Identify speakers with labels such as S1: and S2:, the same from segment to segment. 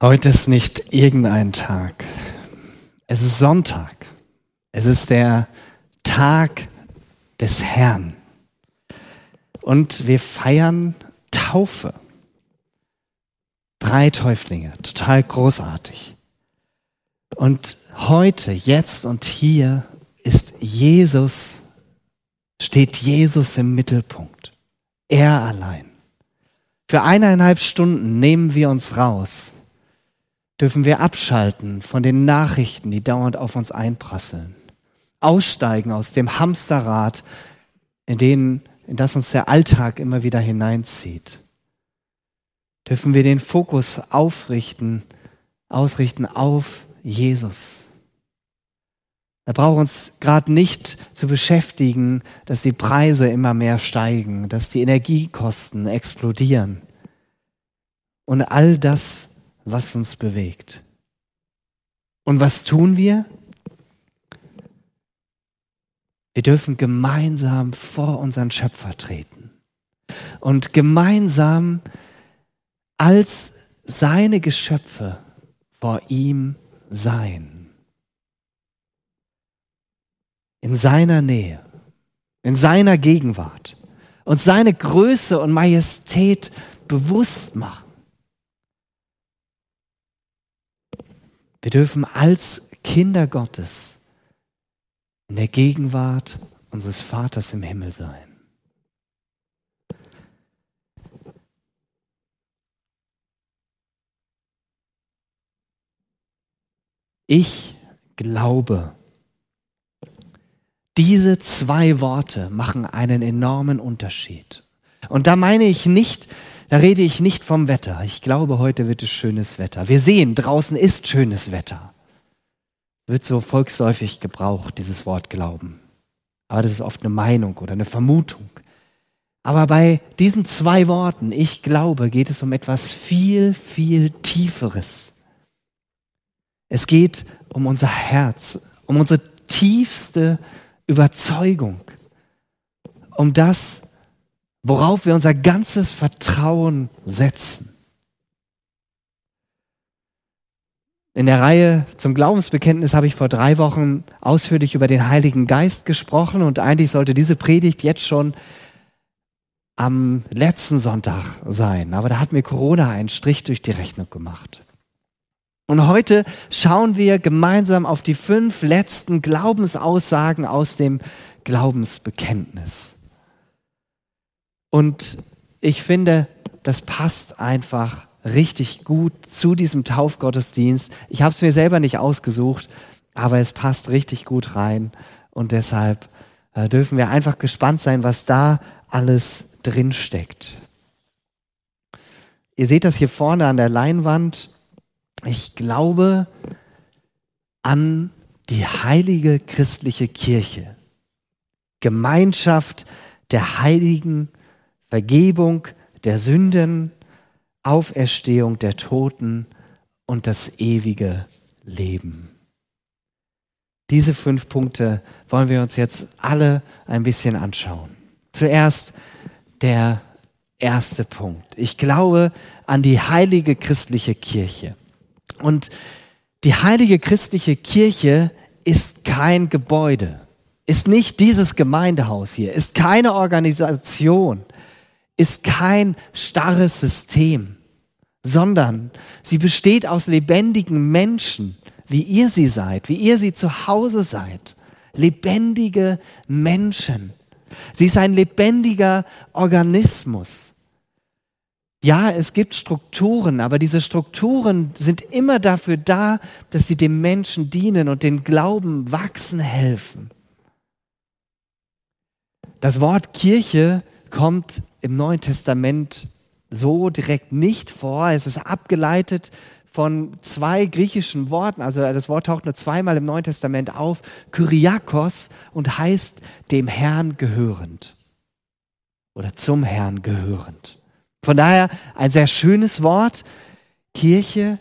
S1: Heute ist nicht irgendein Tag. Es ist Sonntag. Es ist der Tag des Herrn. Und wir feiern Taufe. Drei Täuflinge, total großartig. Und heute, jetzt und hier ist Jesus, steht Jesus im Mittelpunkt. Er allein. Für eineinhalb Stunden nehmen wir uns raus dürfen wir abschalten von den Nachrichten, die dauernd auf uns einprasseln. Aussteigen aus dem Hamsterrad, in, den, in das uns der Alltag immer wieder hineinzieht. Dürfen wir den Fokus aufrichten, ausrichten auf Jesus. Da brauchen wir uns gerade nicht zu beschäftigen, dass die Preise immer mehr steigen, dass die Energiekosten explodieren. Und all das was uns bewegt. Und was tun wir? Wir dürfen gemeinsam vor unseren Schöpfer treten und gemeinsam als seine Geschöpfe vor ihm sein. In seiner Nähe, in seiner Gegenwart und seine Größe und Majestät bewusst machen. Wir dürfen als Kinder Gottes in der Gegenwart unseres Vaters im Himmel sein. Ich glaube, diese zwei Worte machen einen enormen Unterschied. Und da meine ich nicht, da rede ich nicht vom Wetter. Ich glaube, heute wird es schönes Wetter. Wir sehen, draußen ist schönes Wetter. Wird so volksläufig gebraucht, dieses Wort Glauben. Aber das ist oft eine Meinung oder eine Vermutung. Aber bei diesen zwei Worten, ich glaube, geht es um etwas viel, viel Tieferes. Es geht um unser Herz, um unsere tiefste Überzeugung, um das, worauf wir unser ganzes Vertrauen setzen. In der Reihe zum Glaubensbekenntnis habe ich vor drei Wochen ausführlich über den Heiligen Geist gesprochen und eigentlich sollte diese Predigt jetzt schon am letzten Sonntag sein. Aber da hat mir Corona einen Strich durch die Rechnung gemacht. Und heute schauen wir gemeinsam auf die fünf letzten Glaubensaussagen aus dem Glaubensbekenntnis. Und ich finde, das passt einfach richtig gut zu diesem Taufgottesdienst. Ich habe es mir selber nicht ausgesucht, aber es passt richtig gut rein. Und deshalb äh, dürfen wir einfach gespannt sein, was da alles drin steckt. Ihr seht das hier vorne an der Leinwand. Ich glaube an die heilige christliche Kirche. Gemeinschaft der Heiligen Vergebung der Sünden, Auferstehung der Toten und das ewige Leben. Diese fünf Punkte wollen wir uns jetzt alle ein bisschen anschauen. Zuerst der erste Punkt. Ich glaube an die heilige christliche Kirche. Und die heilige christliche Kirche ist kein Gebäude, ist nicht dieses Gemeindehaus hier, ist keine Organisation, ist kein starres System, sondern sie besteht aus lebendigen Menschen, wie ihr sie seid, wie ihr sie zu Hause seid. Lebendige Menschen. Sie ist ein lebendiger Organismus. Ja, es gibt Strukturen, aber diese Strukturen sind immer dafür da, dass sie dem Menschen dienen und den Glauben wachsen helfen. Das Wort Kirche kommt im Neuen Testament so direkt nicht vor. Es ist abgeleitet von zwei griechischen Worten. Also das Wort taucht nur zweimal im Neuen Testament auf. Kyriakos und heißt dem Herrn gehörend. Oder zum Herrn gehörend. Von daher ein sehr schönes Wort. Kirche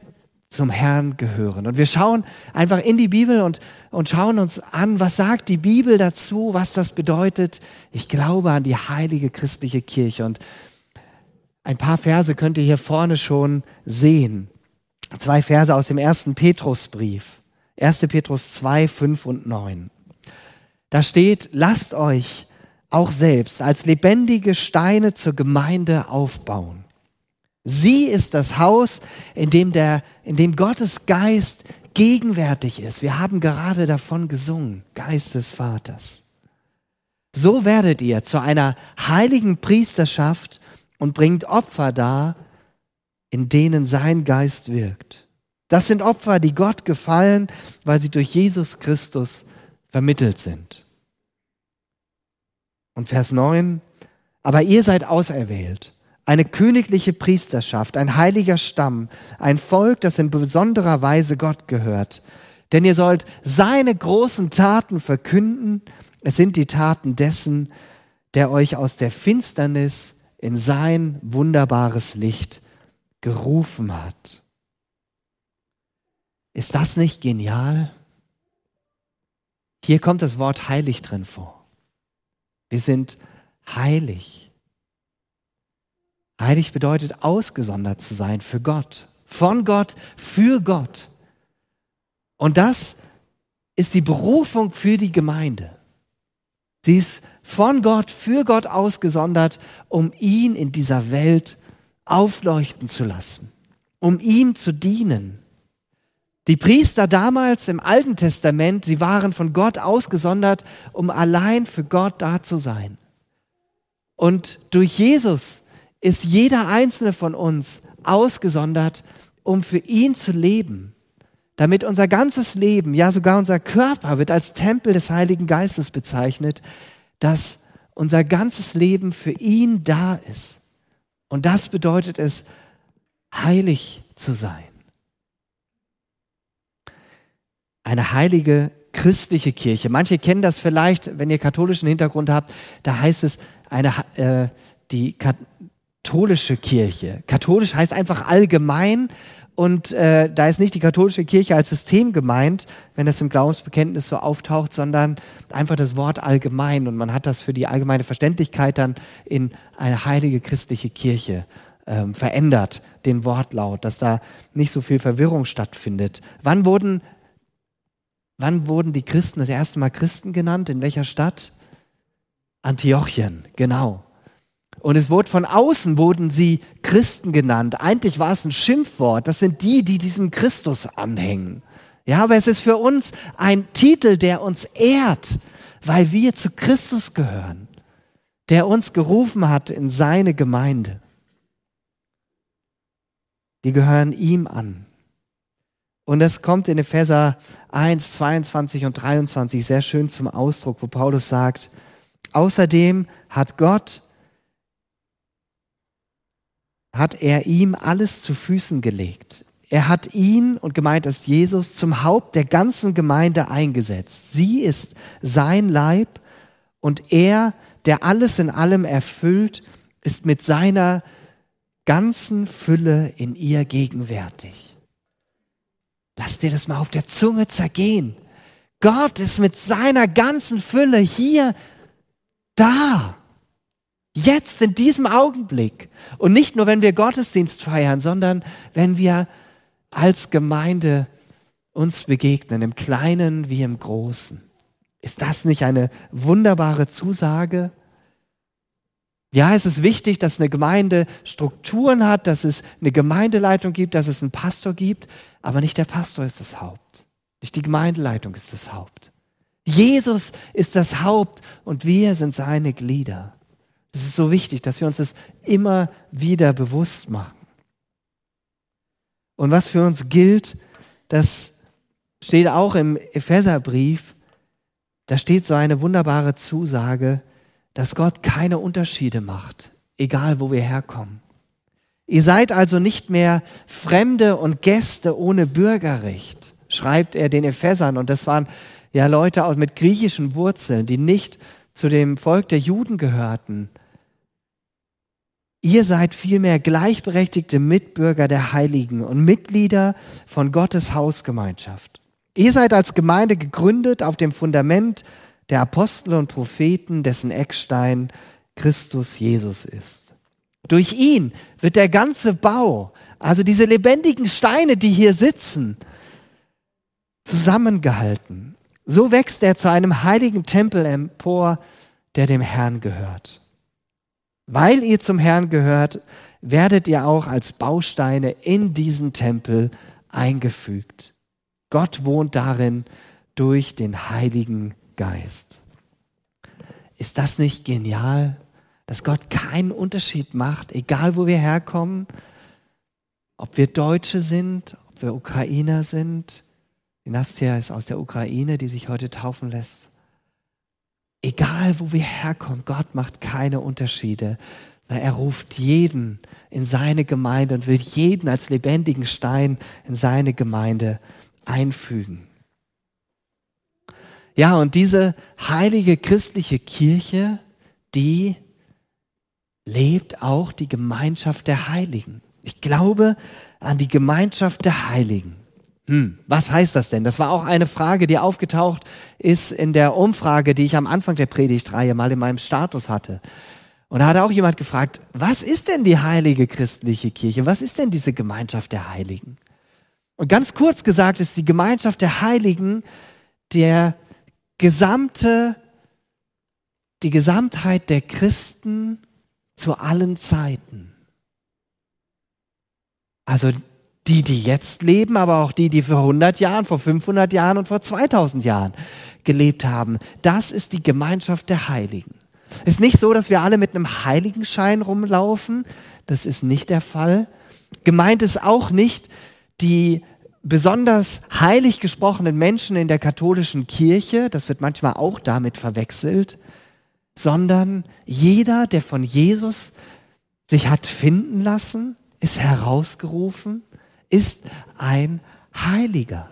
S1: zum Herrn gehören. Und wir schauen einfach in die Bibel und, und schauen uns an, was sagt die Bibel dazu, was das bedeutet. Ich glaube an die heilige christliche Kirche. Und ein paar Verse könnt ihr hier vorne schon sehen. zwei Verse aus dem ersten Petrusbrief. 1. Petrus 2, 5 und 9. Da steht, lasst euch auch selbst als lebendige Steine zur Gemeinde aufbauen. Sie ist das Haus, in dem, der, in dem Gottes Geist gegenwärtig ist. Wir haben gerade davon gesungen, Geist des Vaters. So werdet ihr zu einer heiligen Priesterschaft und bringt Opfer dar, in denen sein Geist wirkt. Das sind Opfer, die Gott gefallen, weil sie durch Jesus Christus vermittelt sind. Und Vers 9, aber ihr seid auserwählt, eine königliche Priesterschaft, ein heiliger Stamm, ein Volk, das in besonderer Weise Gott gehört. Denn ihr sollt seine großen Taten verkünden. Es sind die Taten dessen, der euch aus der Finsternis in sein wunderbares Licht gerufen hat. Ist das nicht genial? Hier kommt das Wort heilig drin vor. Wir sind heilig. Heilig bedeutet ausgesondert zu sein für Gott, von Gott, für Gott. Und das ist die Berufung für die Gemeinde. Sie ist von Gott, für Gott ausgesondert, um ihn in dieser Welt aufleuchten zu lassen, um ihm zu dienen. Die Priester damals im Alten Testament, sie waren von Gott ausgesondert, um allein für Gott da zu sein. Und durch Jesus ist jeder einzelne von uns ausgesondert, um für ihn zu leben. Damit unser ganzes Leben, ja sogar unser Körper wird als Tempel des Heiligen Geistes bezeichnet, dass unser ganzes Leben für ihn da ist. Und das bedeutet es, heilig zu sein. Eine heilige christliche Kirche. Manche kennen das vielleicht, wenn ihr katholischen Hintergrund habt, da heißt es eine, äh, die katholische Kirche. Katholisch heißt einfach allgemein und äh, da ist nicht die katholische Kirche als System gemeint, wenn das im Glaubensbekenntnis so auftaucht, sondern einfach das Wort allgemein und man hat das für die allgemeine Verständlichkeit dann in eine heilige christliche Kirche ähm, verändert, den Wortlaut, dass da nicht so viel Verwirrung stattfindet. Wann wurden Wann wurden die Christen das erste Mal Christen genannt? In welcher Stadt? Antiochien, genau. Und es wurde von außen wurden sie Christen genannt. Eigentlich war es ein Schimpfwort. Das sind die, die diesem Christus anhängen. Ja, aber es ist für uns ein Titel, der uns ehrt, weil wir zu Christus gehören, der uns gerufen hat in seine Gemeinde. Wir gehören ihm an. Und das kommt in Epheser 1, 22 und 23 sehr schön zum Ausdruck, wo Paulus sagt, außerdem hat Gott, hat er ihm alles zu Füßen gelegt. Er hat ihn, und gemeint ist Jesus, zum Haupt der ganzen Gemeinde eingesetzt. Sie ist sein Leib und er, der alles in allem erfüllt, ist mit seiner ganzen Fülle in ihr gegenwärtig. Lass dir das mal auf der Zunge zergehen. Gott ist mit seiner ganzen Fülle hier, da, jetzt in diesem Augenblick. Und nicht nur, wenn wir Gottesdienst feiern, sondern wenn wir als Gemeinde uns begegnen, im Kleinen wie im Großen. Ist das nicht eine wunderbare Zusage? Ja, es ist wichtig, dass eine Gemeinde Strukturen hat, dass es eine Gemeindeleitung gibt, dass es einen Pastor gibt, aber nicht der Pastor ist das Haupt. Nicht die Gemeindeleitung ist das Haupt. Jesus ist das Haupt und wir sind seine Glieder. Es ist so wichtig, dass wir uns das immer wieder bewusst machen. Und was für uns gilt, das steht auch im Epheserbrief, da steht so eine wunderbare Zusage, dass Gott keine Unterschiede macht, egal wo wir herkommen. Ihr seid also nicht mehr Fremde und Gäste ohne Bürgerrecht, schreibt er den Ephesern. Und das waren ja Leute mit griechischen Wurzeln, die nicht zu dem Volk der Juden gehörten. Ihr seid vielmehr gleichberechtigte Mitbürger der Heiligen und Mitglieder von Gottes Hausgemeinschaft. Ihr seid als Gemeinde gegründet auf dem Fundament der Apostel und Propheten, dessen Eckstein Christus Jesus ist. Durch ihn wird der ganze Bau, also diese lebendigen Steine, die hier sitzen, zusammengehalten. So wächst er zu einem heiligen Tempel empor, der dem Herrn gehört. Weil ihr zum Herrn gehört, werdet ihr auch als Bausteine in diesen Tempel eingefügt. Gott wohnt darin durch den Heiligen Geist. Ist das nicht genial, dass Gott keinen Unterschied macht, egal wo wir herkommen, ob wir Deutsche sind, ob wir Ukrainer sind? Die Nastia ist aus der Ukraine, die sich heute taufen lässt. Egal wo wir herkommen, Gott macht keine Unterschiede. Er ruft jeden in seine Gemeinde und will jeden als lebendigen Stein in seine Gemeinde einfügen. Ja, und diese heilige christliche Kirche, die lebt auch die Gemeinschaft der Heiligen. Ich glaube an die Gemeinschaft der Heiligen. Hm, was heißt das denn? Das war auch eine Frage, die aufgetaucht ist in der Umfrage, die ich am Anfang der Predigtreihe mal in meinem Status hatte. Und da hat auch jemand gefragt, was ist denn die heilige christliche Kirche? Was ist denn diese Gemeinschaft der Heiligen? Und ganz kurz gesagt ist die Gemeinschaft der Heiligen der gesamte, die Gesamtheit der Christen zu allen Zeiten. Also die, die jetzt leben, aber auch die, die vor 100 Jahren, vor 500 Jahren und vor 2000 Jahren gelebt haben. Das ist die Gemeinschaft der Heiligen. Es ist nicht so, dass wir alle mit einem Heiligenschein rumlaufen. Das ist nicht der Fall. Gemeint ist auch nicht die besonders heilig gesprochenen Menschen in der katholischen Kirche. Das wird manchmal auch damit verwechselt. Sondern jeder, der von Jesus sich hat finden lassen, ist herausgerufen, ist ein Heiliger.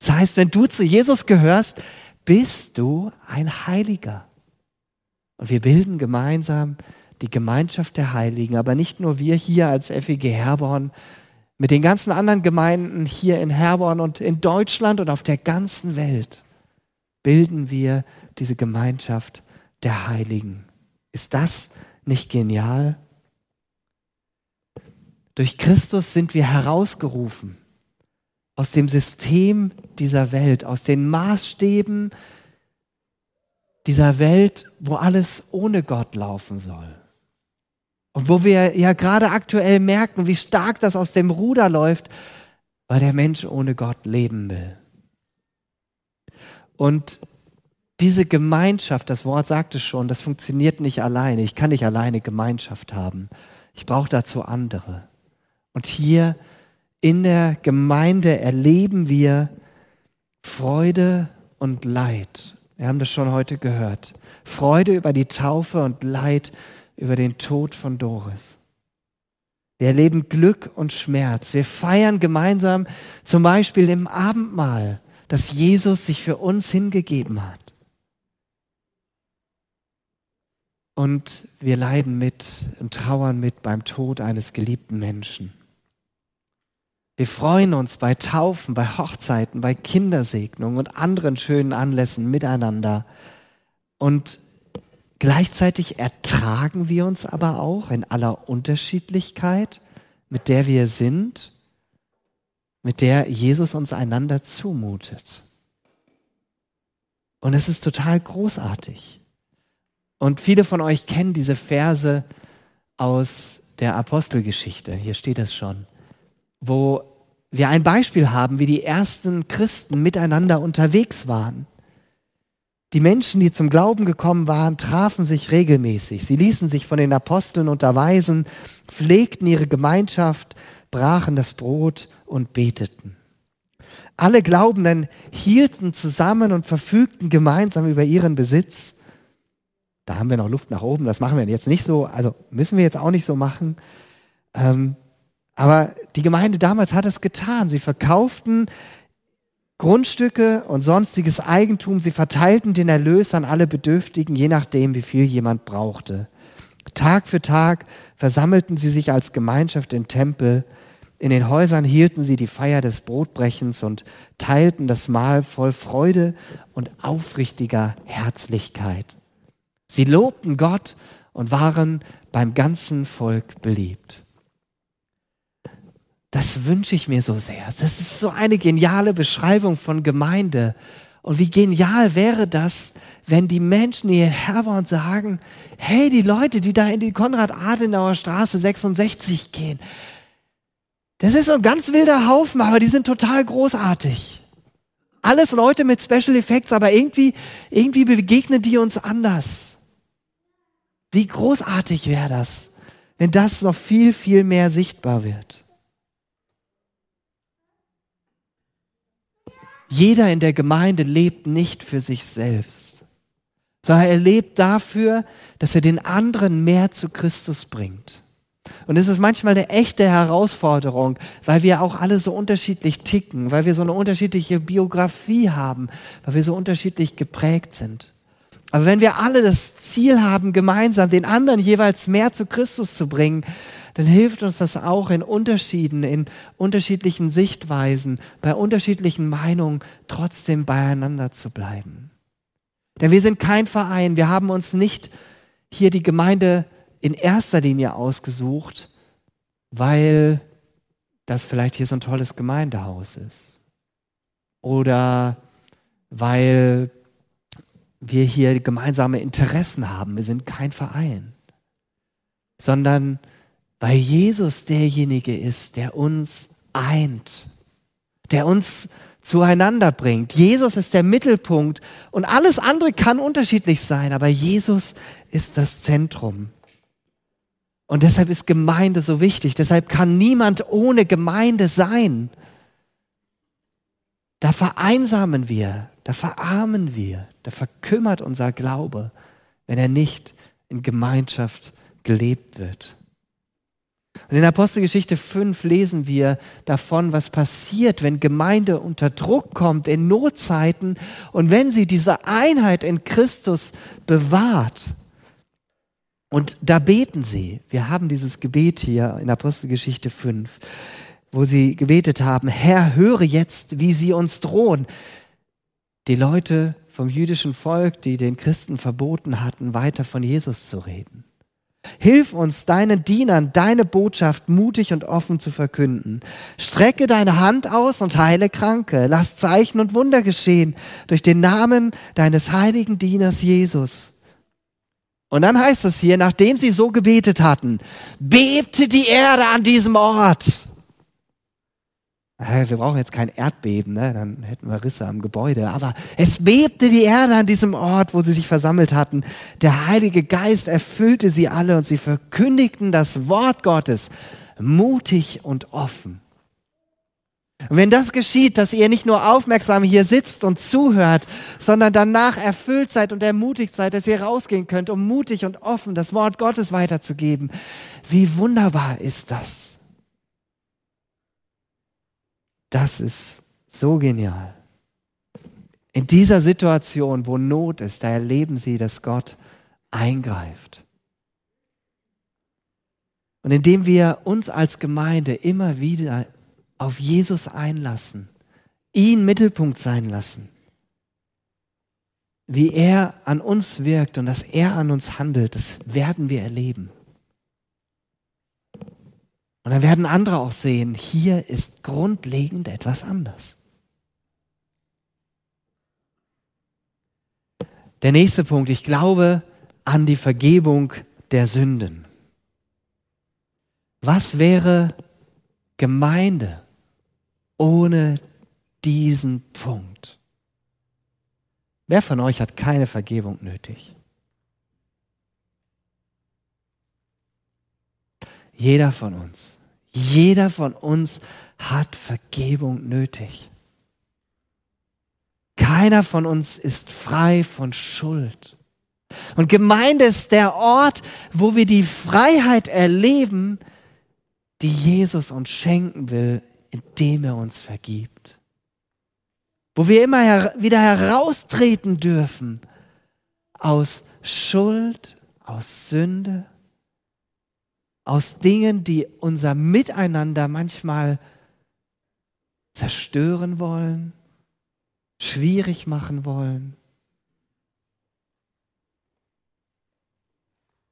S1: Das heißt, wenn du zu Jesus gehörst, bist du ein Heiliger. Und wir bilden gemeinsam die Gemeinschaft der Heiligen, aber nicht nur wir hier als FEG Herborn, mit den ganzen anderen Gemeinden hier in Herborn und in Deutschland und auf der ganzen Welt bilden wir diese Gemeinschaft der Heiligen. Ist das nicht genial? Durch Christus sind wir herausgerufen aus dem System dieser Welt, aus den Maßstäben dieser Welt, wo alles ohne Gott laufen soll. Und wo wir ja gerade aktuell merken, wie stark das aus dem Ruder läuft, weil der Mensch ohne Gott leben will. Und diese Gemeinschaft, das Wort sagt es schon, das funktioniert nicht alleine. Ich kann nicht alleine Gemeinschaft haben. Ich brauche dazu andere. Und hier in der Gemeinde erleben wir Freude und Leid. Wir haben das schon heute gehört. Freude über die Taufe und Leid über den Tod von Doris. Wir erleben Glück und Schmerz. Wir feiern gemeinsam zum Beispiel im Abendmahl, dass Jesus sich für uns hingegeben hat. Und wir leiden mit und trauern mit beim Tod eines geliebten Menschen. Wir freuen uns bei Taufen, bei Hochzeiten, bei Kindersegnungen und anderen schönen Anlässen miteinander. Und gleichzeitig ertragen wir uns aber auch in aller Unterschiedlichkeit, mit der wir sind, mit der Jesus uns einander zumutet. Und es ist total großartig. Und viele von euch kennen diese Verse aus der Apostelgeschichte. Hier steht es schon wo wir ein Beispiel haben, wie die ersten Christen miteinander unterwegs waren. Die Menschen, die zum Glauben gekommen waren, trafen sich regelmäßig. Sie ließen sich von den Aposteln unterweisen, pflegten ihre Gemeinschaft, brachen das Brot und beteten. Alle Glaubenden hielten zusammen und verfügten gemeinsam über ihren Besitz. Da haben wir noch Luft nach oben, das machen wir jetzt nicht so, also müssen wir jetzt auch nicht so machen. Ähm, aber die Gemeinde damals hat es getan. Sie verkauften Grundstücke und sonstiges Eigentum. Sie verteilten den Erlös an alle Bedürftigen, je nachdem, wie viel jemand brauchte. Tag für Tag versammelten sie sich als Gemeinschaft im Tempel. In den Häusern hielten sie die Feier des Brotbrechens und teilten das Mahl voll Freude und aufrichtiger Herzlichkeit. Sie lobten Gott und waren beim ganzen Volk beliebt. Das wünsche ich mir so sehr. Das ist so eine geniale Beschreibung von Gemeinde. Und wie genial wäre das, wenn die Menschen hier in Herborn sagen, hey, die Leute, die da in die Konrad-Adenauer Straße 66 gehen, das ist so ein ganz wilder Haufen, aber die sind total großartig. Alles Leute mit Special Effects, aber irgendwie, irgendwie begegnen die uns anders. Wie großartig wäre das, wenn das noch viel, viel mehr sichtbar wird. Jeder in der Gemeinde lebt nicht für sich selbst, sondern er lebt dafür, dass er den anderen mehr zu Christus bringt. Und es ist manchmal eine echte Herausforderung, weil wir auch alle so unterschiedlich ticken, weil wir so eine unterschiedliche Biografie haben, weil wir so unterschiedlich geprägt sind. Aber wenn wir alle das Ziel haben, gemeinsam den anderen jeweils mehr zu Christus zu bringen, dann hilft uns das auch in Unterschieden, in unterschiedlichen Sichtweisen, bei unterschiedlichen Meinungen trotzdem beieinander zu bleiben. Denn wir sind kein Verein, wir haben uns nicht hier die Gemeinde in erster Linie ausgesucht, weil das vielleicht hier so ein tolles Gemeindehaus ist. Oder weil wir hier gemeinsame Interessen haben. Wir sind kein Verein, sondern weil Jesus derjenige ist, der uns eint, der uns zueinander bringt. Jesus ist der Mittelpunkt und alles andere kann unterschiedlich sein, aber Jesus ist das Zentrum. Und deshalb ist Gemeinde so wichtig. Deshalb kann niemand ohne Gemeinde sein. Da vereinsamen wir, da verarmen wir, da verkümmert unser Glaube, wenn er nicht in Gemeinschaft gelebt wird. Und in Apostelgeschichte 5 lesen wir davon, was passiert, wenn Gemeinde unter Druck kommt, in Notzeiten und wenn sie diese Einheit in Christus bewahrt. Und da beten sie. Wir haben dieses Gebet hier in Apostelgeschichte 5, wo sie gebetet haben, Herr, höre jetzt, wie sie uns drohen. Die Leute vom jüdischen Volk, die den Christen verboten hatten, weiter von Jesus zu reden. Hilf uns, deinen Dienern, deine Botschaft mutig und offen zu verkünden. Strecke deine Hand aus und heile Kranke. Lass Zeichen und Wunder geschehen durch den Namen deines heiligen Dieners Jesus. Und dann heißt es hier, nachdem sie so gebetet hatten, bebte die Erde an diesem Ort wir brauchen jetzt kein Erdbeben, ne? dann hätten wir Risse am Gebäude. Aber es bebte die Erde an diesem Ort, wo sie sich versammelt hatten. Der Heilige Geist erfüllte sie alle und sie verkündigten das Wort Gottes mutig und offen. Und wenn das geschieht, dass ihr nicht nur aufmerksam hier sitzt und zuhört, sondern danach erfüllt seid und ermutigt seid, dass ihr rausgehen könnt, um mutig und offen das Wort Gottes weiterzugeben, wie wunderbar ist das? Das ist so genial. In dieser Situation, wo Not ist, da erleben sie, dass Gott eingreift. Und indem wir uns als Gemeinde immer wieder auf Jesus einlassen, ihn Mittelpunkt sein lassen, wie er an uns wirkt und dass er an uns handelt, das werden wir erleben. Und dann werden andere auch sehen, hier ist grundlegend etwas anders. Der nächste Punkt, ich glaube an die Vergebung der Sünden. Was wäre Gemeinde ohne diesen Punkt? Wer von euch hat keine Vergebung nötig? Jeder von uns. Jeder von uns hat Vergebung nötig. Keiner von uns ist frei von Schuld. Und Gemeinde ist der Ort, wo wir die Freiheit erleben, die Jesus uns schenken will, indem er uns vergibt. Wo wir immer her wieder heraustreten dürfen aus Schuld, aus Sünde aus Dingen, die unser Miteinander manchmal zerstören wollen, schwierig machen wollen.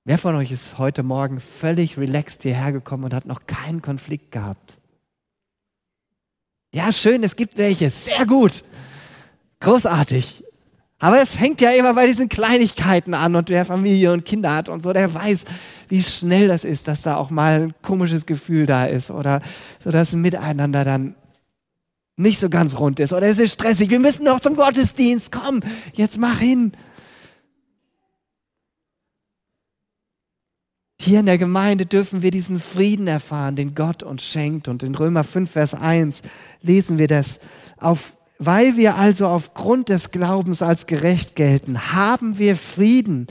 S1: Wer von euch ist heute Morgen völlig relaxed hierher gekommen und hat noch keinen Konflikt gehabt? Ja, schön, es gibt welche. Sehr gut. Großartig. Aber es hängt ja immer bei diesen Kleinigkeiten an und wer Familie und Kinder hat und so, der weiß, wie schnell das ist, dass da auch mal ein komisches Gefühl da ist oder so das Miteinander dann nicht so ganz rund ist oder es ist stressig. Wir müssen noch zum Gottesdienst. Komm, jetzt mach hin. Hier in der Gemeinde dürfen wir diesen Frieden erfahren, den Gott uns schenkt. Und in Römer 5, Vers 1 lesen wir das. Auf, weil wir also aufgrund des Glaubens als gerecht gelten, haben wir Frieden,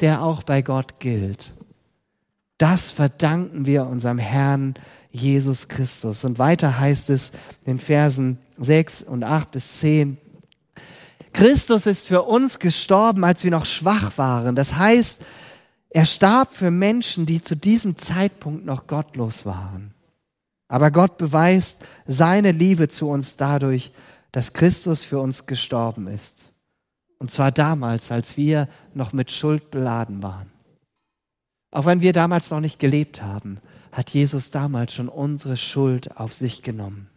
S1: der auch bei Gott gilt. Das verdanken wir unserem Herrn Jesus Christus. Und weiter heißt es in Versen 6 und 8 bis 10, Christus ist für uns gestorben, als wir noch schwach waren. Das heißt, er starb für Menschen, die zu diesem Zeitpunkt noch gottlos waren. Aber Gott beweist seine Liebe zu uns dadurch, dass Christus für uns gestorben ist. Und zwar damals, als wir noch mit Schuld beladen waren. Auch wenn wir damals noch nicht gelebt haben, hat Jesus damals schon unsere Schuld auf sich genommen.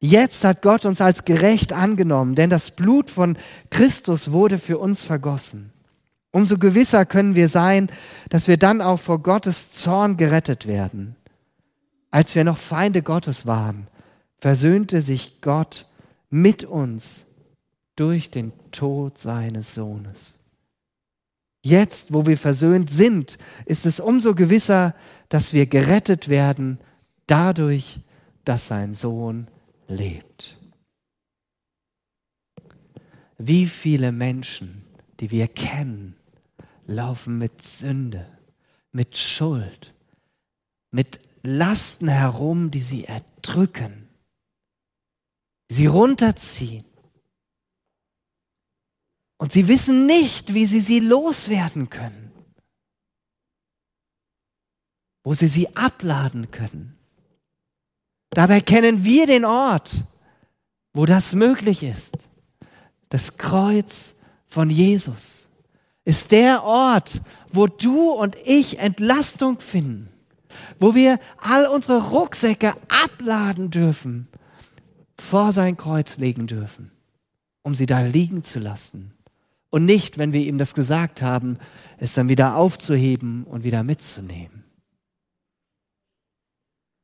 S1: Jetzt hat Gott uns als gerecht angenommen, denn das Blut von Christus wurde für uns vergossen. Umso gewisser können wir sein, dass wir dann auch vor Gottes Zorn gerettet werden. Als wir noch Feinde Gottes waren, versöhnte sich Gott mit uns durch den Tod seines Sohnes. Jetzt, wo wir versöhnt sind, ist es umso gewisser, dass wir gerettet werden dadurch, dass sein Sohn lebt. Wie viele Menschen, die wir kennen, laufen mit Sünde, mit Schuld, mit Lasten herum, die sie erdrücken, sie runterziehen. Und sie wissen nicht, wie sie sie loswerden können, wo sie sie abladen können. Dabei kennen wir den Ort, wo das möglich ist. Das Kreuz von Jesus ist der Ort, wo du und ich Entlastung finden, wo wir all unsere Rucksäcke abladen dürfen, vor sein Kreuz legen dürfen, um sie da liegen zu lassen. Und nicht, wenn wir ihm das gesagt haben, es dann wieder aufzuheben und wieder mitzunehmen.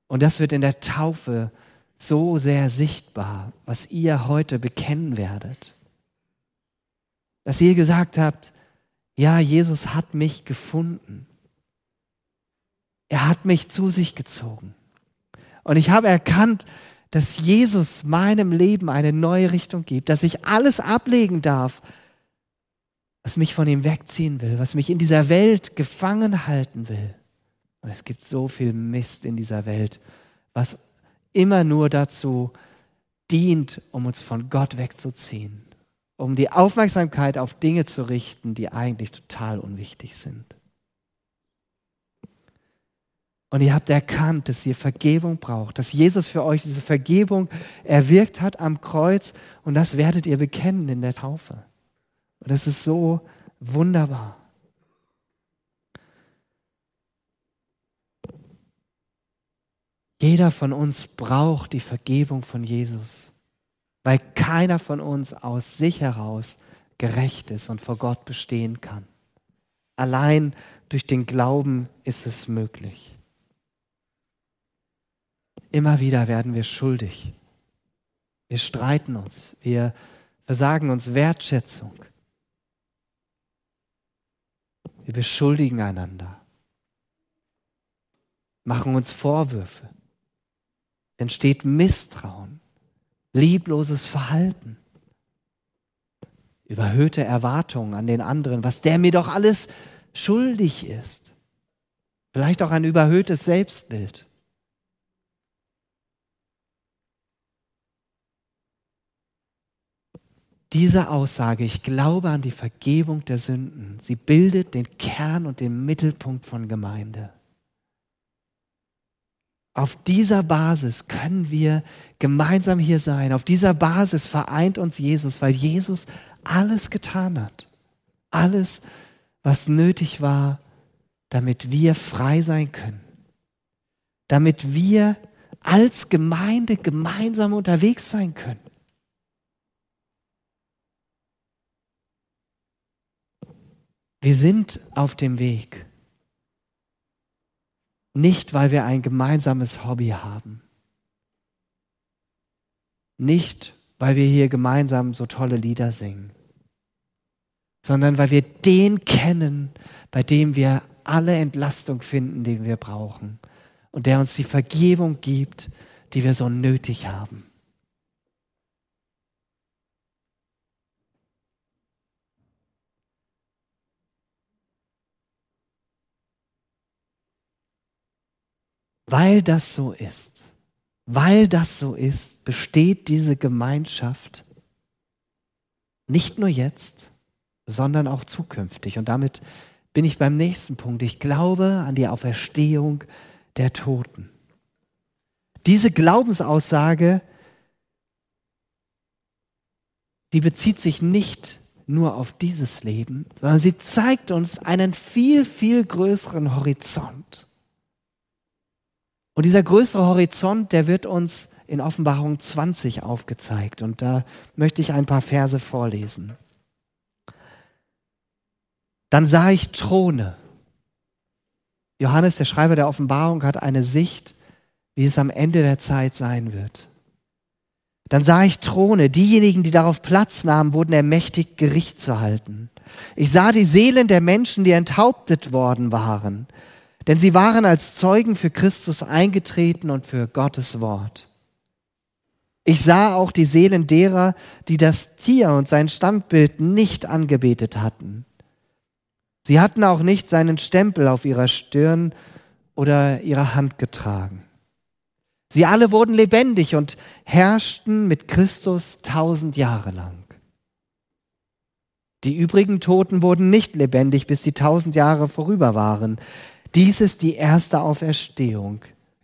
S1: Und das wird in der Taufe so sehr sichtbar, was ihr heute bekennen werdet. Dass ihr gesagt habt, ja, Jesus hat mich gefunden. Er hat mich zu sich gezogen. Und ich habe erkannt, dass Jesus meinem Leben eine neue Richtung gibt, dass ich alles ablegen darf, was mich von ihm wegziehen will, was mich in dieser Welt gefangen halten will. Und es gibt so viel Mist in dieser Welt, was immer nur dazu dient, um uns von Gott wegzuziehen um die Aufmerksamkeit auf Dinge zu richten, die eigentlich total unwichtig sind. Und ihr habt erkannt, dass ihr Vergebung braucht, dass Jesus für euch diese Vergebung erwirkt hat am Kreuz und das werdet ihr bekennen in der Taufe. Und das ist so wunderbar. Jeder von uns braucht die Vergebung von Jesus weil keiner von uns aus sich heraus gerecht ist und vor Gott bestehen kann. Allein durch den Glauben ist es möglich. Immer wieder werden wir schuldig. Wir streiten uns, wir versagen uns Wertschätzung. Wir beschuldigen einander, machen uns Vorwürfe. Entsteht Misstrauen liebloses Verhalten, überhöhte Erwartungen an den anderen, was der mir doch alles schuldig ist. Vielleicht auch ein überhöhtes Selbstbild. Diese Aussage, ich glaube an die Vergebung der Sünden, sie bildet den Kern und den Mittelpunkt von Gemeinde. Auf dieser Basis können wir gemeinsam hier sein. Auf dieser Basis vereint uns Jesus, weil Jesus alles getan hat. Alles, was nötig war, damit wir frei sein können, damit wir als Gemeinde gemeinsam unterwegs sein können. Wir sind auf dem Weg. Nicht, weil wir ein gemeinsames Hobby haben. Nicht, weil wir hier gemeinsam so tolle Lieder singen, sondern weil wir den kennen, bei dem wir alle Entlastung finden, die wir brauchen und der uns die Vergebung gibt, die wir so nötig haben. Weil das so ist, weil das so ist, besteht diese Gemeinschaft nicht nur jetzt, sondern auch zukünftig. Und damit bin ich beim nächsten Punkt. Ich glaube an die Auferstehung der Toten. Diese Glaubensaussage, die bezieht sich nicht nur auf dieses Leben, sondern sie zeigt uns einen viel, viel größeren Horizont. Und dieser größere Horizont, der wird uns in Offenbarung 20 aufgezeigt. Und da möchte ich ein paar Verse vorlesen. Dann sah ich Throne. Johannes, der Schreiber der Offenbarung, hat eine Sicht, wie es am Ende der Zeit sein wird. Dann sah ich Throne, diejenigen, die darauf Platz nahmen, wurden ermächtigt, Gericht zu halten. Ich sah die Seelen der Menschen, die enthauptet worden waren. Denn sie waren als Zeugen für Christus eingetreten und für Gottes Wort. Ich sah auch die Seelen derer, die das Tier und sein Standbild nicht angebetet hatten. Sie hatten auch nicht seinen Stempel auf ihrer Stirn oder ihrer Hand getragen. Sie alle wurden lebendig und herrschten mit Christus tausend Jahre lang. Die übrigen Toten wurden nicht lebendig, bis die tausend Jahre vorüber waren. Dies ist die erste Auferstehung.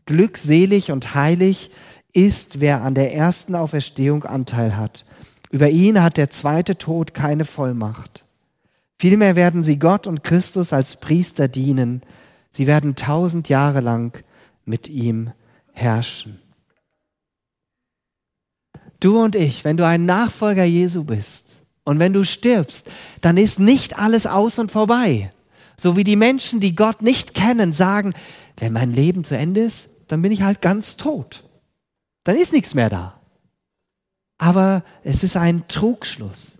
S1: Glückselig und heilig ist, wer an der ersten Auferstehung Anteil hat. Über ihn hat der zweite Tod keine Vollmacht. Vielmehr werden sie Gott und Christus als Priester dienen. Sie werden tausend Jahre lang mit ihm herrschen. Du und ich, wenn du ein Nachfolger Jesu bist und wenn du stirbst, dann ist nicht alles aus und vorbei. So wie die Menschen, die Gott nicht kennen, sagen, wenn mein Leben zu Ende ist, dann bin ich halt ganz tot. Dann ist nichts mehr da. Aber es ist ein Trugschluss.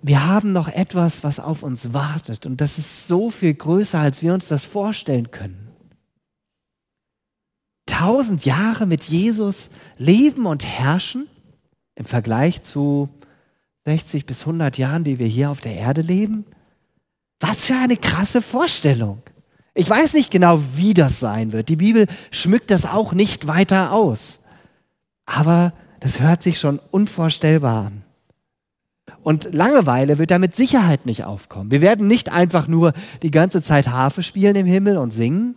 S1: Wir haben noch etwas, was auf uns wartet und das ist so viel größer, als wir uns das vorstellen können. Tausend Jahre mit Jesus leben und herrschen im Vergleich zu 60 bis 100 Jahren, die wir hier auf der Erde leben? Was für eine krasse Vorstellung. Ich weiß nicht genau, wie das sein wird. Die Bibel schmückt das auch nicht weiter aus. Aber das hört sich schon unvorstellbar an. Und Langeweile wird da mit Sicherheit nicht aufkommen. Wir werden nicht einfach nur die ganze Zeit Harfe spielen im Himmel und singen.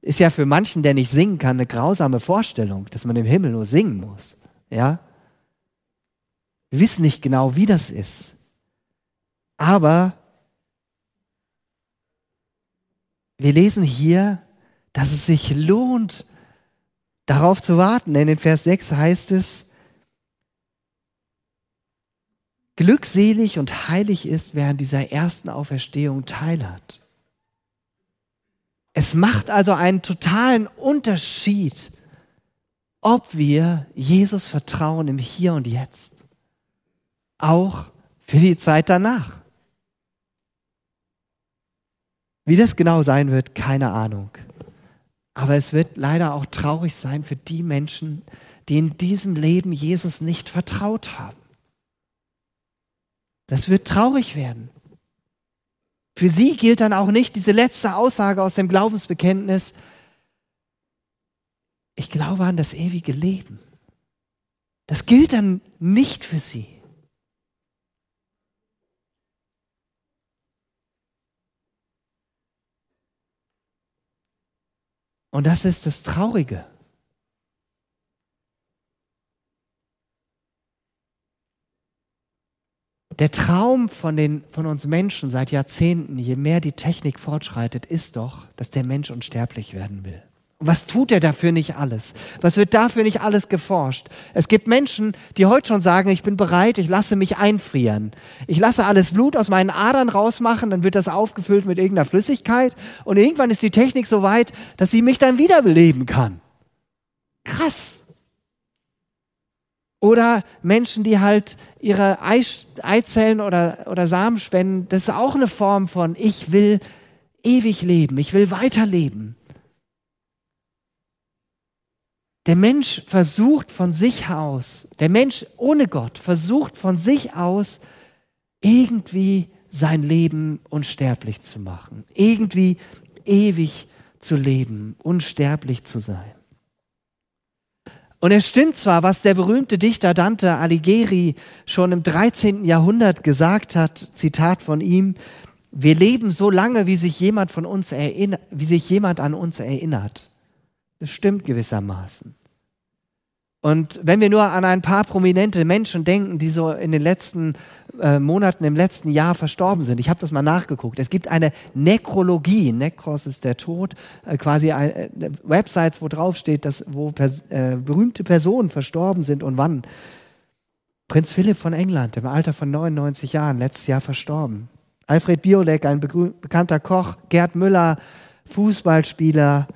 S1: Ist ja für manchen, der nicht singen kann, eine grausame Vorstellung, dass man im Himmel nur singen muss. Ja? Wir wissen nicht genau, wie das ist. Aber wir lesen hier, dass es sich lohnt, darauf zu warten. Denn in Vers 6 heißt es, glückselig und heilig ist, wer an dieser ersten Auferstehung teilhat. Es macht also einen totalen Unterschied, ob wir Jesus vertrauen im Hier und Jetzt auch für die Zeit danach. Wie das genau sein wird, keine Ahnung. Aber es wird leider auch traurig sein für die Menschen, die in diesem Leben Jesus nicht vertraut haben. Das wird traurig werden. Für sie gilt dann auch nicht diese letzte Aussage aus dem Glaubensbekenntnis, ich glaube an das ewige Leben. Das gilt dann nicht für sie. Und das ist das Traurige. Der Traum von, den, von uns Menschen seit Jahrzehnten, je mehr die Technik fortschreitet, ist doch, dass der Mensch unsterblich werden will. Was tut er dafür nicht alles? Was wird dafür nicht alles geforscht? Es gibt Menschen, die heute schon sagen, ich bin bereit, ich lasse mich einfrieren. Ich lasse alles Blut aus meinen Adern rausmachen, dann wird das aufgefüllt mit irgendeiner Flüssigkeit und irgendwann ist die Technik so weit, dass sie mich dann wiederbeleben kann. Krass. Oder Menschen, die halt ihre Eizellen oder, oder Samen spenden, das ist auch eine Form von, ich will ewig leben, ich will weiterleben. Der Mensch versucht von sich aus, der Mensch ohne Gott versucht von sich aus irgendwie sein Leben unsterblich zu machen, irgendwie ewig zu leben, unsterblich zu sein. Und es stimmt zwar, was der berühmte Dichter Dante Alighieri schon im 13. Jahrhundert gesagt hat, Zitat von ihm, wir leben so lange, wie sich jemand von uns erinnert, wie sich jemand an uns erinnert. Das stimmt gewissermaßen. Und wenn wir nur an ein paar prominente Menschen denken, die so in den letzten äh, Monaten, im letzten Jahr verstorben sind, ich habe das mal nachgeguckt. Es gibt eine Nekrologie, Nekros ist der Tod, äh, quasi ein, äh, Websites, wo drauf steht, dass, wo pers äh, berühmte Personen verstorben sind und wann. Prinz Philipp von England, im Alter von 99 Jahren, letztes Jahr verstorben. Alfred Biolek, ein bekannter Koch, Gerd Müller, Fußballspieler,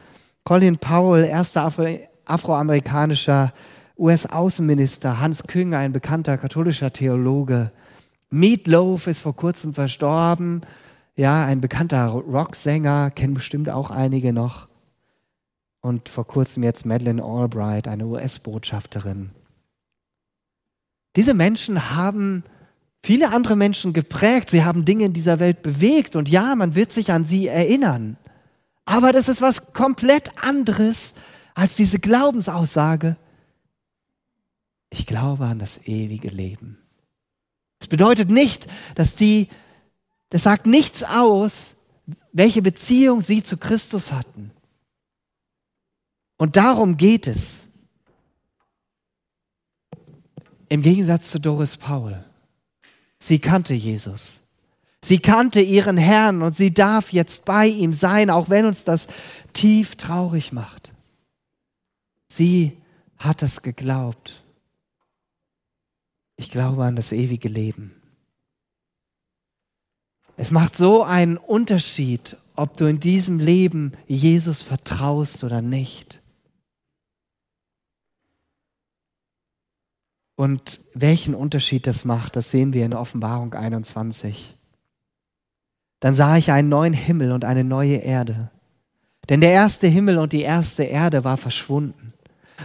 S1: Colin Powell, erster Afro afroamerikanischer US-Außenminister Hans Küng, ein bekannter katholischer Theologe. Meatloaf ist vor kurzem verstorben. Ja, ein bekannter Rocksänger, kennen bestimmt auch einige noch. Und vor kurzem jetzt Madeleine Albright, eine US-Botschafterin. Diese Menschen haben viele andere Menschen geprägt. Sie haben Dinge in dieser Welt bewegt. Und ja, man wird sich an sie erinnern. Aber das ist was komplett anderes als diese Glaubensaussage, ich glaube an das ewige Leben. Das bedeutet nicht, dass sie, das sagt nichts aus, welche Beziehung sie zu Christus hatten. Und darum geht es. Im Gegensatz zu Doris Paul. Sie kannte Jesus. Sie kannte ihren Herrn und sie darf jetzt bei ihm sein, auch wenn uns das tief traurig macht. Sie hat es geglaubt. Ich glaube an das ewige Leben. Es macht so einen Unterschied, ob du in diesem Leben Jesus vertraust oder nicht. Und welchen Unterschied das macht, das sehen wir in Offenbarung 21. Dann sah ich einen neuen Himmel und eine neue Erde. Denn der erste Himmel und die erste Erde war verschwunden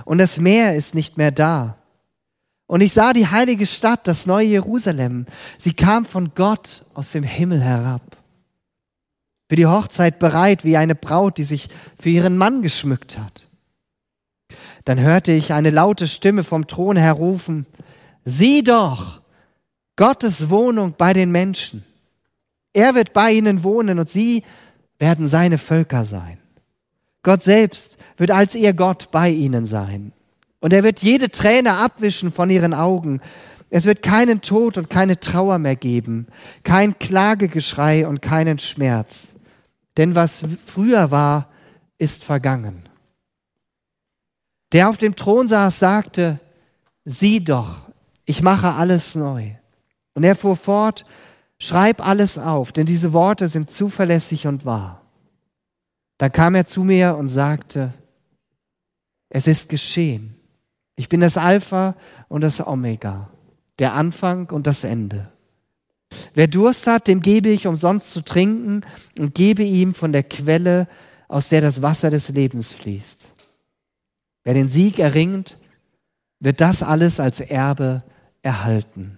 S1: und das Meer ist nicht mehr da. Und ich sah die heilige Stadt, das neue Jerusalem. Sie kam von Gott aus dem Himmel herab. Für die Hochzeit bereit wie eine Braut, die sich für ihren Mann geschmückt hat. Dann hörte ich eine laute Stimme vom Thron her rufen, sieh doch, Gottes Wohnung bei den Menschen. Er wird bei ihnen wohnen und sie werden seine Völker sein. Gott selbst wird als ihr Gott bei ihnen sein. Und er wird jede Träne abwischen von ihren Augen. Es wird keinen Tod und keine Trauer mehr geben, kein Klagegeschrei und keinen Schmerz. Denn was früher war, ist vergangen. Der auf dem Thron saß, sagte, sieh doch, ich mache alles neu. Und er fuhr fort, schreib alles auf, denn diese Worte sind zuverlässig und wahr. Da kam er zu mir und sagte, es ist geschehen. Ich bin das Alpha und das Omega, der Anfang und das Ende. Wer Durst hat, dem gebe ich umsonst zu trinken und gebe ihm von der Quelle, aus der das Wasser des Lebens fließt. Wer den Sieg erringt, wird das alles als Erbe erhalten.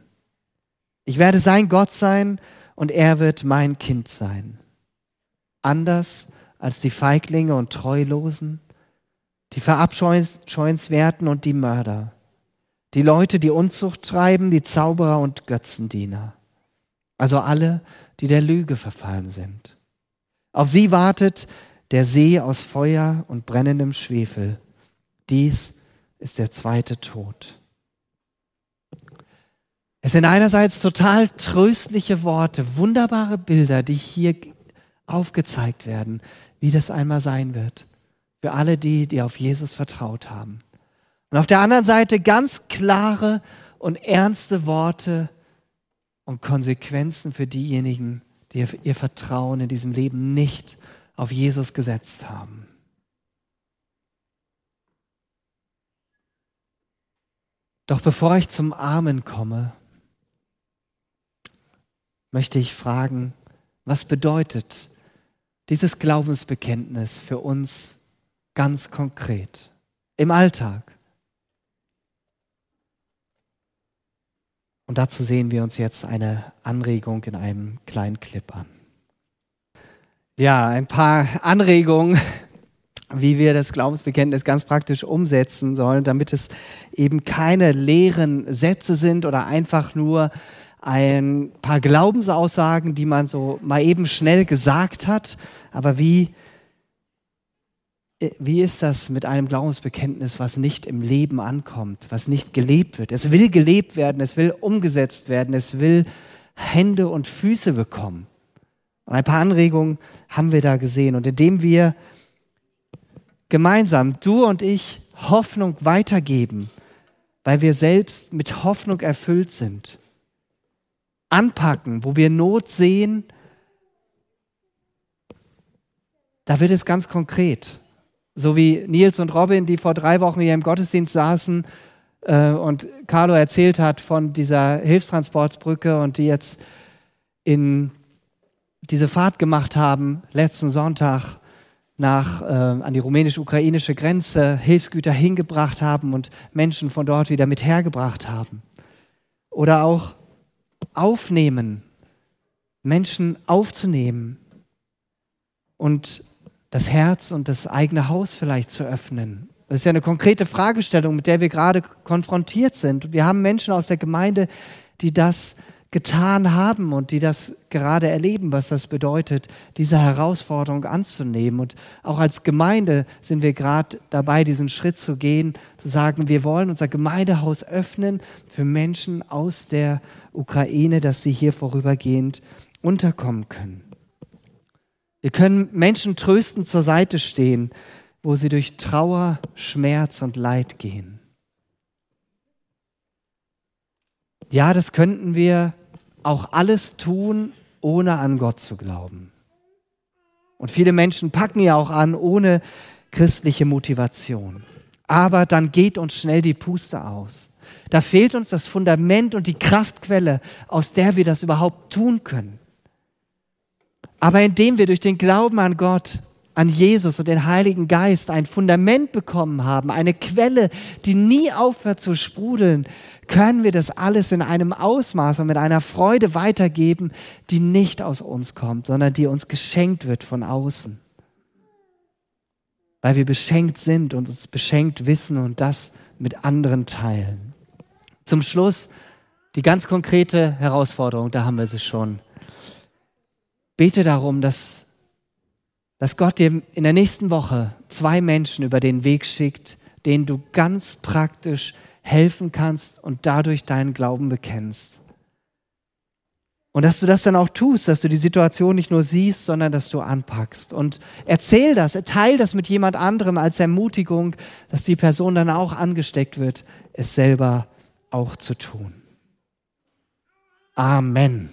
S1: Ich werde sein Gott sein und er wird mein Kind sein. Anders als die Feiglinge und Treulosen, die Verabscheuenswerten und die Mörder, die Leute, die Unzucht treiben, die Zauberer und Götzendiener, also alle, die der Lüge verfallen sind. Auf sie wartet der See aus Feuer und brennendem Schwefel. Dies ist der zweite Tod. Es sind einerseits total tröstliche Worte, wunderbare Bilder, die hier aufgezeigt werden, wie das einmal sein wird. Für alle die, die auf Jesus vertraut haben. Und auf der anderen Seite ganz klare und ernste Worte und Konsequenzen für diejenigen, die ihr Vertrauen in diesem Leben nicht auf Jesus gesetzt haben. Doch bevor ich zum Amen komme, möchte ich fragen, was bedeutet dieses Glaubensbekenntnis für uns ganz konkret im Alltag? Und dazu sehen wir uns jetzt eine Anregung in einem kleinen Clip an. Ja, ein paar Anregungen wie wir das Glaubensbekenntnis ganz praktisch umsetzen sollen, damit es eben keine leeren Sätze sind oder einfach nur ein paar Glaubensaussagen, die man so mal eben schnell gesagt hat. Aber wie, wie ist das mit einem Glaubensbekenntnis, was nicht im Leben ankommt, was nicht gelebt wird? Es will gelebt werden, es will umgesetzt werden, es will Hände und Füße bekommen. Und ein paar Anregungen haben wir da gesehen. Und indem wir gemeinsam, du und ich, Hoffnung weitergeben, weil wir selbst mit Hoffnung erfüllt sind. Anpacken, wo wir Not sehen, da wird es ganz konkret. So wie Nils und Robin, die vor drei Wochen hier im Gottesdienst saßen äh, und Carlo erzählt hat von dieser Hilfstransportbrücke und die jetzt in diese Fahrt gemacht haben letzten Sonntag nach, äh, an die rumänisch-ukrainische Grenze Hilfsgüter hingebracht haben und Menschen von dort wieder mit hergebracht haben. Oder auch aufnehmen, Menschen aufzunehmen und das Herz und das eigene Haus vielleicht zu öffnen. Das ist ja eine konkrete Fragestellung, mit der wir gerade konfrontiert sind. Wir haben Menschen aus der Gemeinde, die das getan haben und die das gerade erleben, was das bedeutet, diese Herausforderung anzunehmen. Und auch als Gemeinde sind wir gerade dabei, diesen Schritt zu gehen, zu sagen, wir wollen unser Gemeindehaus öffnen für Menschen aus der Ukraine, dass sie hier vorübergehend unterkommen können. Wir können Menschen trösten zur Seite stehen, wo sie durch Trauer, Schmerz und Leid gehen. Ja, das könnten wir auch alles tun, ohne an Gott zu glauben. Und viele Menschen packen ja auch an, ohne christliche Motivation. Aber dann geht uns schnell die Puste aus. Da fehlt uns das Fundament und die Kraftquelle, aus der wir das überhaupt tun können. Aber indem wir durch den Glauben an Gott, an Jesus und den Heiligen Geist ein Fundament bekommen haben, eine Quelle, die nie aufhört zu sprudeln, können wir das alles in einem Ausmaß und mit einer Freude weitergeben, die nicht aus uns kommt, sondern die uns geschenkt wird von außen. Weil wir beschenkt sind und uns beschenkt wissen und das mit anderen teilen. Zum Schluss die ganz konkrete Herausforderung, da haben wir sie schon. Bete darum, dass, dass Gott dir in der nächsten Woche zwei Menschen über den Weg schickt, denen du ganz praktisch helfen kannst und dadurch deinen Glauben bekennst. Und dass du das dann auch tust, dass du die Situation nicht nur siehst, sondern dass du anpackst. Und erzähl das, teil das mit jemand anderem als Ermutigung, dass die Person dann auch angesteckt wird, es selber auch zu tun. Amen.